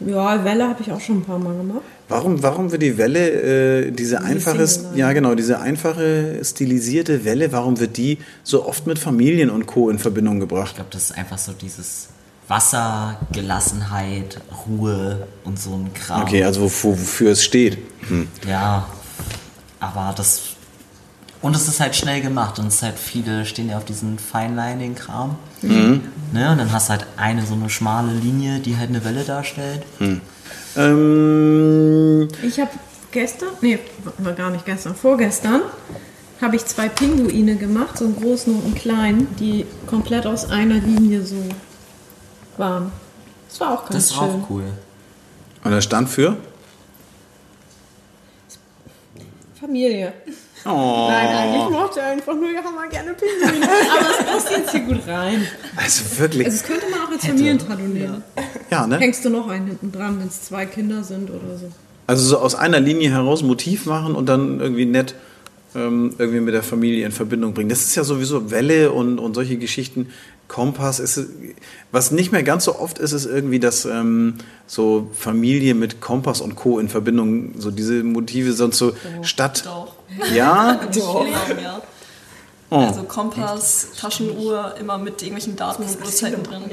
Ja, Welle habe ich auch schon ein paar Mal gemacht. Warum, warum wird die Welle, äh, diese einfache, Single ja genau, diese einfache stilisierte Welle, warum wird die so oft mit Familien und Co. in Verbindung gebracht? Ich glaube, das ist einfach so dieses Wasser, Gelassenheit, Ruhe und so ein Kram. Okay, also wofür, wofür es steht. Hm. Ja, aber das Und es ist halt schnell gemacht und es ist halt viele stehen ja auf diesen Feinlining-Kram. Mhm. Ne? Und dann hast du halt eine so eine schmale Linie, die halt eine Welle darstellt. Ähm, Ich habe gestern, nee, war gar nicht gestern, vorgestern, habe ich zwei Pinguine gemacht, so einen großen und einen kleinen, die komplett aus einer Linie so waren. Das war auch ganz Das ist schön. auch cool. und der stand für? Familie. Oh. Nein, eigentlich mochte er einfach nur, ja, mal gerne Pinguine. Aber es passt jetzt hier gut rein. Also wirklich. Also, das könnte man auch als Familientradu nehmen. Ja, ne? Hängst du noch einen hinten dran, wenn es zwei Kinder sind oder so. Also so aus einer Linie heraus Motiv machen und dann irgendwie nett ähm, irgendwie mit der Familie in Verbindung bringen. Das ist ja sowieso Welle und, und solche Geschichten. Kompass ist, was nicht mehr ganz so oft ist, ist irgendwie, dass ähm, so Familie mit Kompass und Co. in Verbindung, so diese Motive sonst so Stadt. Doch. Ja? Doch. Ja. Oh. Also Kompass, Taschenuhr, immer mit irgendwelchen Daten und Uhrzeiten drin.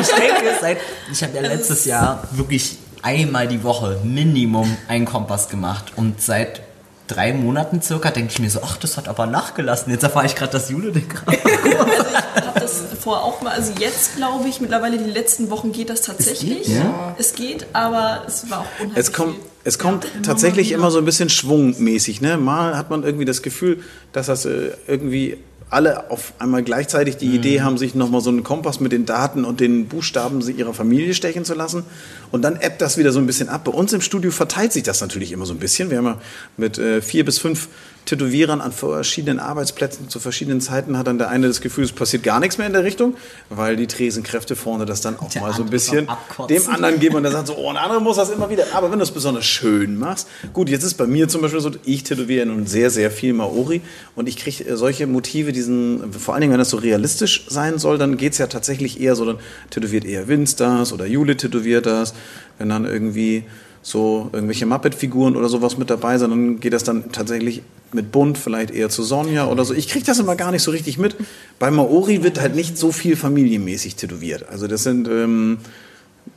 Ich denke, seit, ich habe ja letztes Jahr wirklich einmal die Woche Minimum einen Kompass gemacht und seit drei Monaten circa denke ich mir so, ach, das hat aber nachgelassen. Jetzt erfahre ich gerade, dass Jule den Kram. Ich habe das vorher auch mal, also jetzt glaube ich, mittlerweile die letzten Wochen geht das tatsächlich. Ja. Es geht, aber es war auch unheimlich Es kommt, viel. es kommt tatsächlich immer so ein bisschen schwungmäßig. Ne? Mal hat man irgendwie das Gefühl, dass das äh, irgendwie alle auf einmal gleichzeitig die Idee haben, sich nochmal so einen Kompass mit den Daten und den Buchstaben sie- ihrer Familie stechen zu lassen. Und dann ebbt das wieder so ein bisschen ab. Bei uns im Studio verteilt sich das natürlich immer so ein bisschen. Wir haben ja mit äh, vier bis fünf Tätowierern an verschiedenen Arbeitsplätzen zu verschiedenen Zeiten hat dann der eine das Gefühl, es passiert gar nichts mehr in der Richtung, weil die Tresenkräfte vorne das dann auch Der mal so ein bisschen dem anderen geben und der sagt so, oh, ein anderer muss das immer wieder. Aber wenn du es besonders schön machst, gut, jetzt ist bei mir zum Beispiel so, ich tätowiere nun sehr, sehr viel Maori und ich kriege solche Motive, diesen, vor allen Dingen, wenn das so realistisch sein soll, dann geht es ja tatsächlich eher so, dann tätowiert eher Vince das oder Jule tätowiert das. Wenn dann irgendwie so irgendwelche Muppet-Figuren oder sowas mit dabei sind, dann geht das dann tatsächlich mit Bunt vielleicht eher zu Sonja oder so. Ich kriege das immer gar nicht so richtig mit. Bei Maori wird halt nicht so viel familienmäßig tätowiert. Also das sind ähm,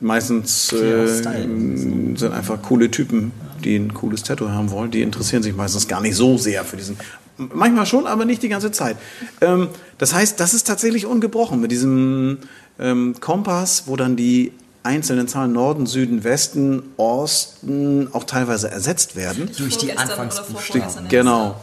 meistens äh, sind einfach coole Typen, die ein cooles Tattoo haben wollen. Die interessieren sich meistens gar nicht so sehr für diesen. Manchmal schon, aber nicht die ganze Zeit. Ähm, das heißt, das ist tatsächlich ungebrochen mit diesem ähm, Kompass, wo dann die einzelnen Zahlen Norden, Süden, Westen, Osten auch teilweise ersetzt werden. Durch die Anfangsbuchstaben. Genau.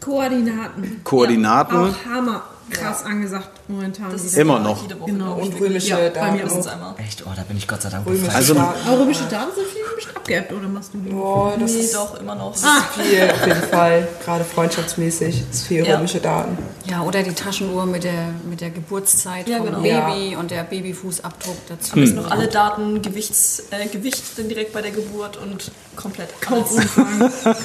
Koordinaten. Koordinaten. Auch hammer krass angesagt momentan. Das ist. Immer noch. Genau. Und römische Ja, bei Daten. mir auch. einmal. Echt, oh, da bin ich Gott sei Dank Römische befreit. Also- Daten. Aber römische Daten sind viel bestimmt abgeappt, oder machst du die? Boah, das Nee, ist doch, immer noch. viel auf jeden Fall. Gerade freundschaftsmäßig ist viel Ja. römische Daten. Ja, oder die Taschenuhr mit der, mit der Geburtszeit Ja, vom genau. Baby und der Babyfußabdruck dazu. Am besten noch alle Daten, Gewichts, äh, Gewicht dann direkt bei der Geburt und komplett alles.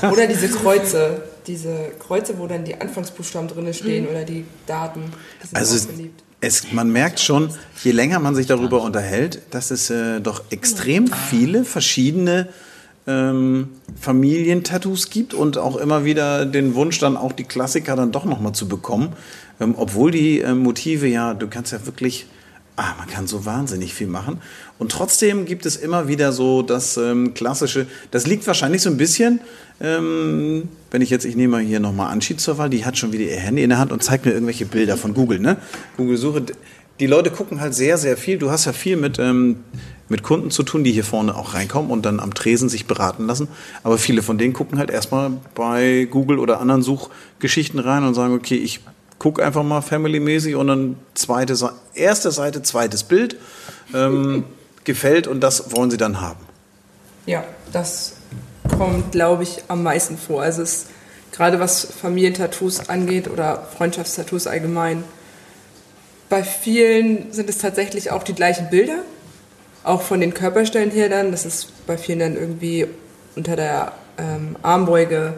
Oder diese Kreuze. Diese Kreuze, wo dann die Anfangsbuchstaben drin stehen oder die Daten. Also auch beliebt. es, man merkt schon, je länger man sich darüber unterhält, dass es äh, doch extrem viele verschiedene ähm, Familientattoos gibt und auch immer wieder den Wunsch, dann auch die Klassiker dann doch nochmal zu bekommen. Ähm, obwohl die äh, Motive ja, du kannst ja wirklich, ah, man kann so wahnsinnig viel machen. Und trotzdem gibt es immer wieder so das ähm, klassische, das liegt wahrscheinlich so ein bisschen, ähm, wenn ich jetzt, ich nehme mal hier nochmal Anschied zur Wahl, die hat schon wieder ihr Handy in der Hand und zeigt mir irgendwelche Bilder von Google, ne? Google-Suche. Die Leute gucken halt sehr, sehr viel. Du hast ja viel mit, ähm, mit Kunden zu tun, die hier vorne auch reinkommen und dann am Tresen sich beraten lassen. Aber viele von denen gucken halt erstmal bei Google oder anderen Suchgeschichten rein und sagen, okay, ich gucke einfach mal family-mäßig und dann zweite, erste Seite, zweites Bild ähm, gefällt und das wollen sie dann haben. Ja, das kommt, glaube ich, am meisten vor. Also es ist gerade was Familientattoos angeht oder Freundschaftstattoos allgemein. Bei vielen sind es tatsächlich auch die gleichen Bilder, auch von den Körperstellen her dann. Das ist bei vielen dann irgendwie unter der ähm, Armbeuge.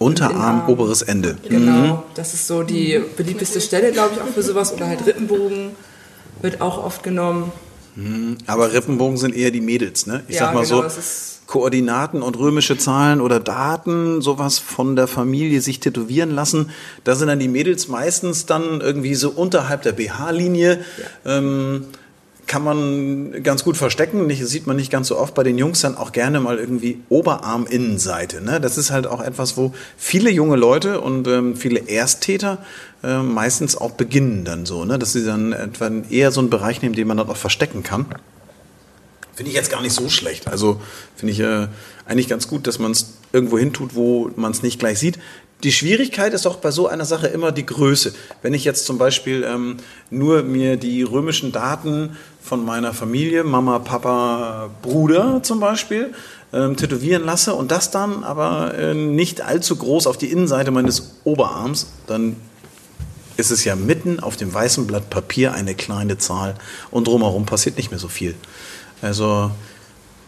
Unterarm, Arm. oberes Ende. Genau, das ist so die beliebteste Stelle, glaube ich, auch für sowas. Oder halt Rippenbogen wird auch oft genommen. Aber Rippenbogen sind eher die Mädels, ne? Ich Ja, sag mal genau, so, Koordinaten und römische Zahlen oder Daten, sowas von der Familie sich tätowieren lassen. Da sind dann die Mädels meistens dann irgendwie so unterhalb der BH-Linie. Ähm, kann man ganz gut verstecken. Nicht, sieht man nicht ganz so oft bei den Jungs dann auch gerne mal irgendwie Oberarm-Innenseite. Ne? Das ist halt auch etwas, wo viele junge Leute und ähm, viele Ersttäter äh, meistens auch beginnen dann so, ne? dass sie dann etwa eher so einen Bereich nehmen, den man dann auch verstecken kann. Finde ich jetzt gar nicht so schlecht. Also finde ich äh, eigentlich ganz gut, dass man es irgendwo hin tut, wo man es nicht gleich sieht. Die Schwierigkeit ist doch bei so einer Sache immer die Größe. Wenn ich jetzt zum Beispiel ähm, nur mir die römischen Daten von meiner Familie, Mama, Papa, Bruder zum Beispiel, ähm, tätowieren lasse und das dann aber äh, nicht allzu groß auf die Innenseite meines Oberarms, dann ist es ja mitten auf dem weißen Blatt Papier eine kleine Zahl und drumherum passiert nicht mehr so viel. Also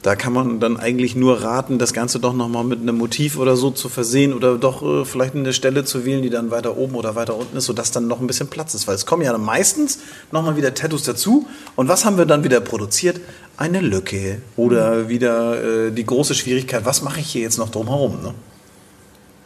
da kann man dann eigentlich nur raten, das Ganze doch nochmal mit einem Motiv oder so zu versehen oder doch äh, vielleicht eine Stelle zu wählen, die dann weiter oben oder weiter unten ist, sodass dann noch ein bisschen Platz ist. Weil es kommen ja dann meistens nochmal wieder Tattoos dazu. Und was haben wir dann wieder produziert? Eine Lücke oder wieder äh, die große Schwierigkeit, was mache ich hier jetzt noch drumherum? Ne?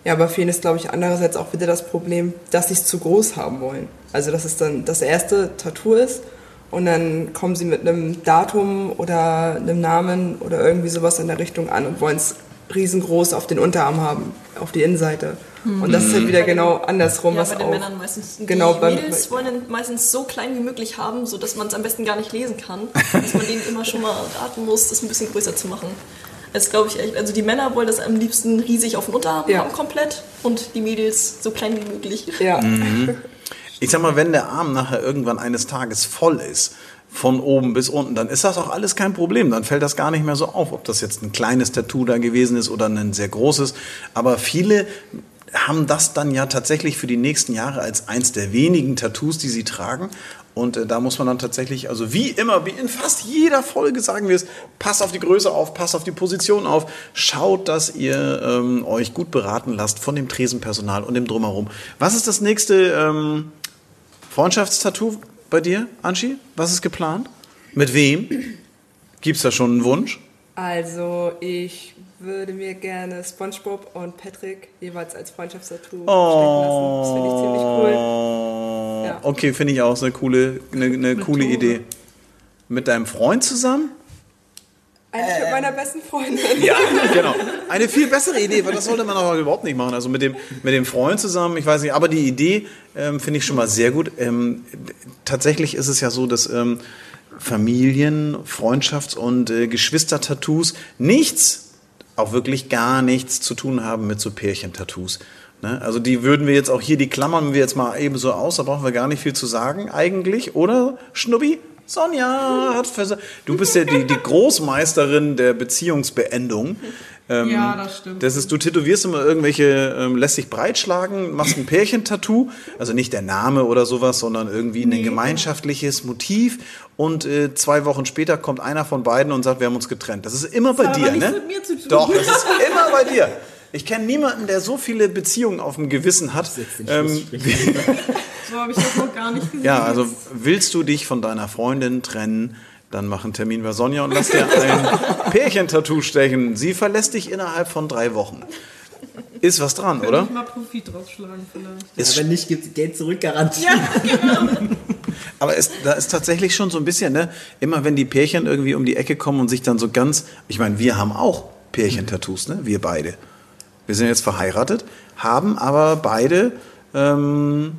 Ja, aber vielen ist, glaube ich, andererseits auch wieder das Problem, dass sie es zu groß haben wollen. Also, dass es dann das erste Tattoo ist und dann kommen sie mit einem Datum oder einem Namen oder irgendwie sowas in der Richtung an und wollen es riesengroß auf den Unterarm haben, auf die Innenseite. Und das ist halt wieder genau andersrum. Ja, was bei den auch, Männern meistens. Die Genau, beim- Mädels wollen dann meistens so klein wie möglich haben, sodass man es am besten gar nicht lesen kann. dass man denen immer schon mal raten muss, das ein bisschen größer zu machen. Das glaube ich echt. Also die Männer wollen das am liebsten riesig auf den Unterarm Ja. haben komplett und die Mädels so klein wie möglich. Ja. Ich sag mal, wenn der Arm nachher irgendwann eines Tages voll ist, von oben bis unten, dann ist das auch alles kein Problem. Dann fällt das gar nicht mehr so auf, ob das jetzt ein kleines Tattoo da gewesen ist oder ein sehr großes. Aber viele haben das dann ja tatsächlich für die nächsten Jahre als eins der wenigen Tattoos, die sie tragen. Und äh, da muss man dann tatsächlich, also wie immer, wie in fast jeder Folge sagen wir es, passt auf die Größe auf, passt auf die Position auf, schaut, dass ihr ähm, euch gut beraten lasst von dem Tresenpersonal und dem Drumherum. Was ist das nächste ähm, Freundschaftstattoo bei dir, Anschi? Was ist geplant? Mit wem? Gibt's da schon einen Wunsch? Also, ich würde mir gerne SpongeBob und Patrick jeweils als Freundschaftstattoo Oh. stechen lassen. Das finde ich ziemlich cool. Ja. Okay, finde ich auch eine coole, eine, eine coole Idee. Mit deinem Freund zusammen? Eigentlich mit meiner besten Freundin. Ja, genau. Eine viel bessere Idee, weil das sollte man aber überhaupt nicht machen. Also mit dem, mit dem Freund zusammen, ich weiß nicht, aber die Idee ähm, finde ich schon mal sehr gut. Ähm, tatsächlich ist es ja so, dass ähm, Familien, Freundschafts- und äh, Geschwister-Tattoos nichts, auch wirklich gar nichts zu tun haben mit so Pärchentattoos. Ne? Also die würden wir jetzt auch hier, die klammern wir jetzt mal eben so aus, da brauchen wir gar nicht viel zu sagen eigentlich, oder Schnubbi? Sonja hat versa Du bist ja die, die Großmeisterin der Beziehungsbeendung. Ähm, Ja, das stimmt. Das ist, du tätowierst immer irgendwelche, ähm, lässt dich breitschlagen, machst ein Pärchentattoo, also nicht der Name oder sowas, sondern irgendwie ein gemeinschaftliches Motiv und äh, zwei Wochen später kommt einer von beiden und sagt, wir haben uns getrennt. Das ist immer bei hat dir, ne? mit mir zu tun. Doch, das ist immer bei dir. Ich kenne niemanden, der so viele Beziehungen auf dem Gewissen hat. Ähm, So habe ich das noch gar nicht gesehen. ja, also willst du dich von deiner Freundin trennen, dann mach einen Termin bei Sonja und lass dir ein Pärchentattoo stechen. Sie verlässt dich innerhalb von drei Wochen. Ist was dran, Könnte oder? ich mal Profit draus schlagen vielleicht. Ist, Wenn nicht, gibt Geld zurück Garantie. aber es, da ist tatsächlich schon so ein bisschen, ne? Immer wenn die Pärchen irgendwie um die Ecke kommen und sich dann so ganz, ich meine, wir haben auch Pärchentattoos, ne? Wir beide. Wir sind jetzt verheiratet, haben aber beide, ähm,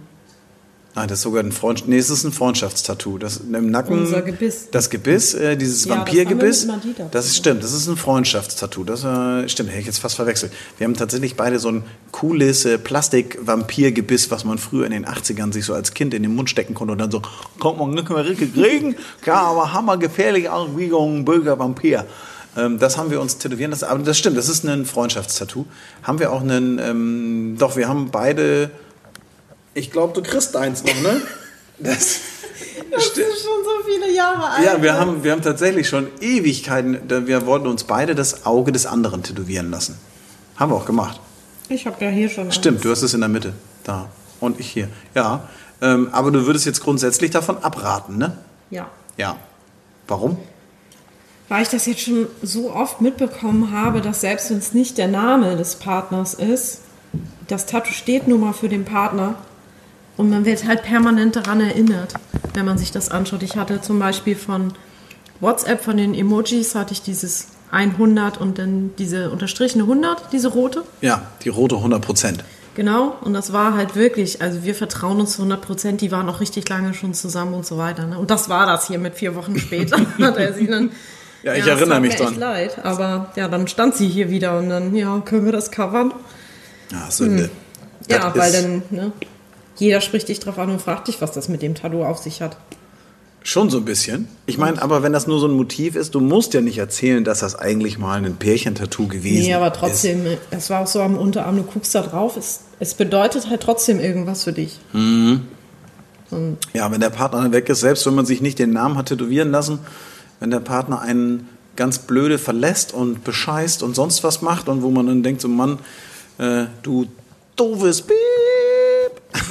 nein, das ist sogar ein Freund, nee, es ist ein Freundschaftstattoo. Das im Nacken. Unser Gebiss. Das Gebiss, äh, dieses Ja, das Vampirgebiss. Madita Das ist stimmt, das ist ein Freundschaftstattoo. Das äh, stimmt, hätte ich jetzt fast verwechselt. Wir haben tatsächlich beide so ein cooles äh, Plastik-Vampirgebiss, was man früher in den 80ern sich so als Kind in den Mund stecken konnte und dann so, kommt man nicht mehr richtig kriegen, klar, aber hammergefährlich, auch wie ein böser Vampir. Ähm, das haben wir uns tätowieren lassen, aber das stimmt, das ist ein Freundschaftstattoo. Haben wir auch einen, ähm, doch, wir haben beide, ich glaube, du kriegst eins noch, ne? Das, Das ist schon so viele Jahre alt. ja, wir haben, wir haben tatsächlich schon Ewigkeiten, wir wollten uns beide das Auge des anderen tätowieren lassen. Haben wir auch gemacht. Ich habe ja hier schon. Stimmt, du hast es in der Mitte. Da. Und ich hier. Ja. Ähm, aber du würdest jetzt grundsätzlich davon abraten, ne? Ja. Ja. Warum? Weil ich das jetzt schon so oft mitbekommen habe, dass selbst wenn es nicht der Name des Partners ist, das Tattoo steht nun mal für den Partner und man wird halt permanent daran erinnert. wenn man sich das anschaut. Ich hatte zum Beispiel von WhatsApp, von den Emojis, hatte ich dieses 100 und dann diese unterstrichene 100, diese rote. Ja, die rote 100 Prozent. Genau, und das war halt wirklich, also wir vertrauen uns zu 100 Prozent, die waren auch richtig lange schon zusammen und so weiter. Ne? Und das war das hier mit vier Wochen später. hat er sie dann, Ja, ich es erinnere mich mir dran. Echt leid, aber ja, dann stand sie hier wieder und dann, ja, können wir das covern? Ja, Sünde. Ja, Das weil ist dann, ne, jeder spricht dich drauf an und fragt dich, was das mit dem Tattoo auf sich hat. Schon so ein bisschen. Ich meine, aber wenn das nur so ein Motiv ist, du musst ja nicht erzählen, dass das eigentlich mal ein Pärchentattoo gewesen ist. Nee, aber trotzdem, es war auch so am Unterarm, du guckst da drauf, es, es bedeutet halt trotzdem irgendwas für dich. Ja, wenn der Partner weg ist, selbst wenn man sich nicht den Namen hat tätowieren lassen, wenn der Partner einen ganz blöde verlässt und bescheißt und sonst was macht und wo man dann denkt, so Mann, äh, du doofes Piep.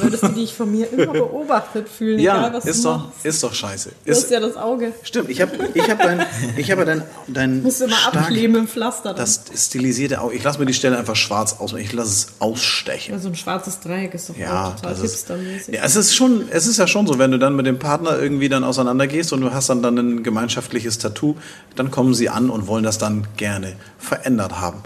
Würdest du dich von mir immer beobachtet fühlen, Ja, egal was ist du doch, machst. ist doch scheiße. Du hast Ist, ja das Auge. stimmt, ich habe ich hab dein, ich hab dein, dein Musst du immer stark- abkleben im Pflaster. Dann. das stilisierte Auge. Ich lasse mir die Stelle einfach schwarz aus, ich lasse es ausstechen. Also ein schwarzes Dreieck ist doch Ja, total das ist, ja, es ist schon, es ist ja schon so, wenn du dann mit dem Partner irgendwie dann auseinandergehst und du hast dann dann ein gemeinschaftliches Tattoo, dann kommen sie an und wollen das dann gerne verändert haben.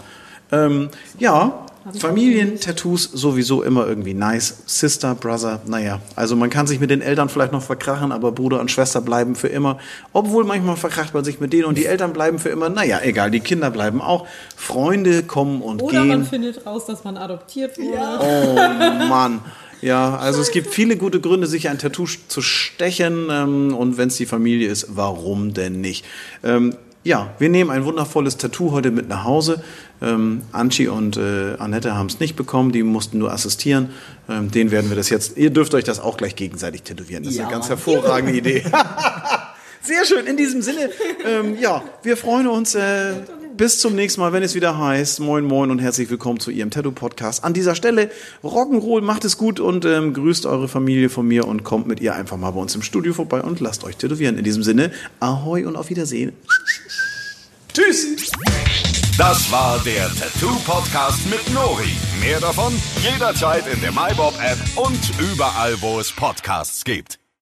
Ähm, ja, Familientattoos sowieso immer irgendwie nice. Sister, Brother, naja, also man kann sich mit den Eltern vielleicht noch verkrachen, aber Bruder und Schwester bleiben für immer. Obwohl manchmal verkracht man sich mit denen und die Eltern bleiben für immer. Naja, egal, die Kinder bleiben auch. Freunde kommen und Oder gehen. man findet raus, dass man adoptiert wurde. Oh Mann. Ja, also es gibt viele gute Gründe, sich ein Tattoo zu stechen. Ähm, und wenn es die Familie ist, warum denn nicht? Ähm, ja, wir nehmen ein wundervolles Tattoo heute mit nach Hause. Ähm, Anchi und äh, Annette haben es nicht bekommen, die mussten nur assistieren. Ähm, den werden wir das jetzt. Ihr dürft euch das auch gleich gegenseitig tätowieren. Das ist Ja, eine ganz hervorragende Idee. Sehr schön. In diesem Sinne, ähm, ja, wir freuen uns. Äh, bis zum nächsten Mal, wenn es wieder heißt. Moin, moin und herzlich willkommen zu Ihrem Tattoo-Podcast. An dieser Stelle, Rock'n'Roll, macht es gut und ähm, grüßt eure Familie von mir und kommt mit ihr einfach mal bei uns im Studio vorbei und lasst euch tätowieren. In diesem Sinne, Ahoi und auf Wiedersehen. Tschüss. Das war der Tattoo Podcast mit Nori. Mehr davon jederzeit in der MyBob App und überall, wo es Podcasts gibt.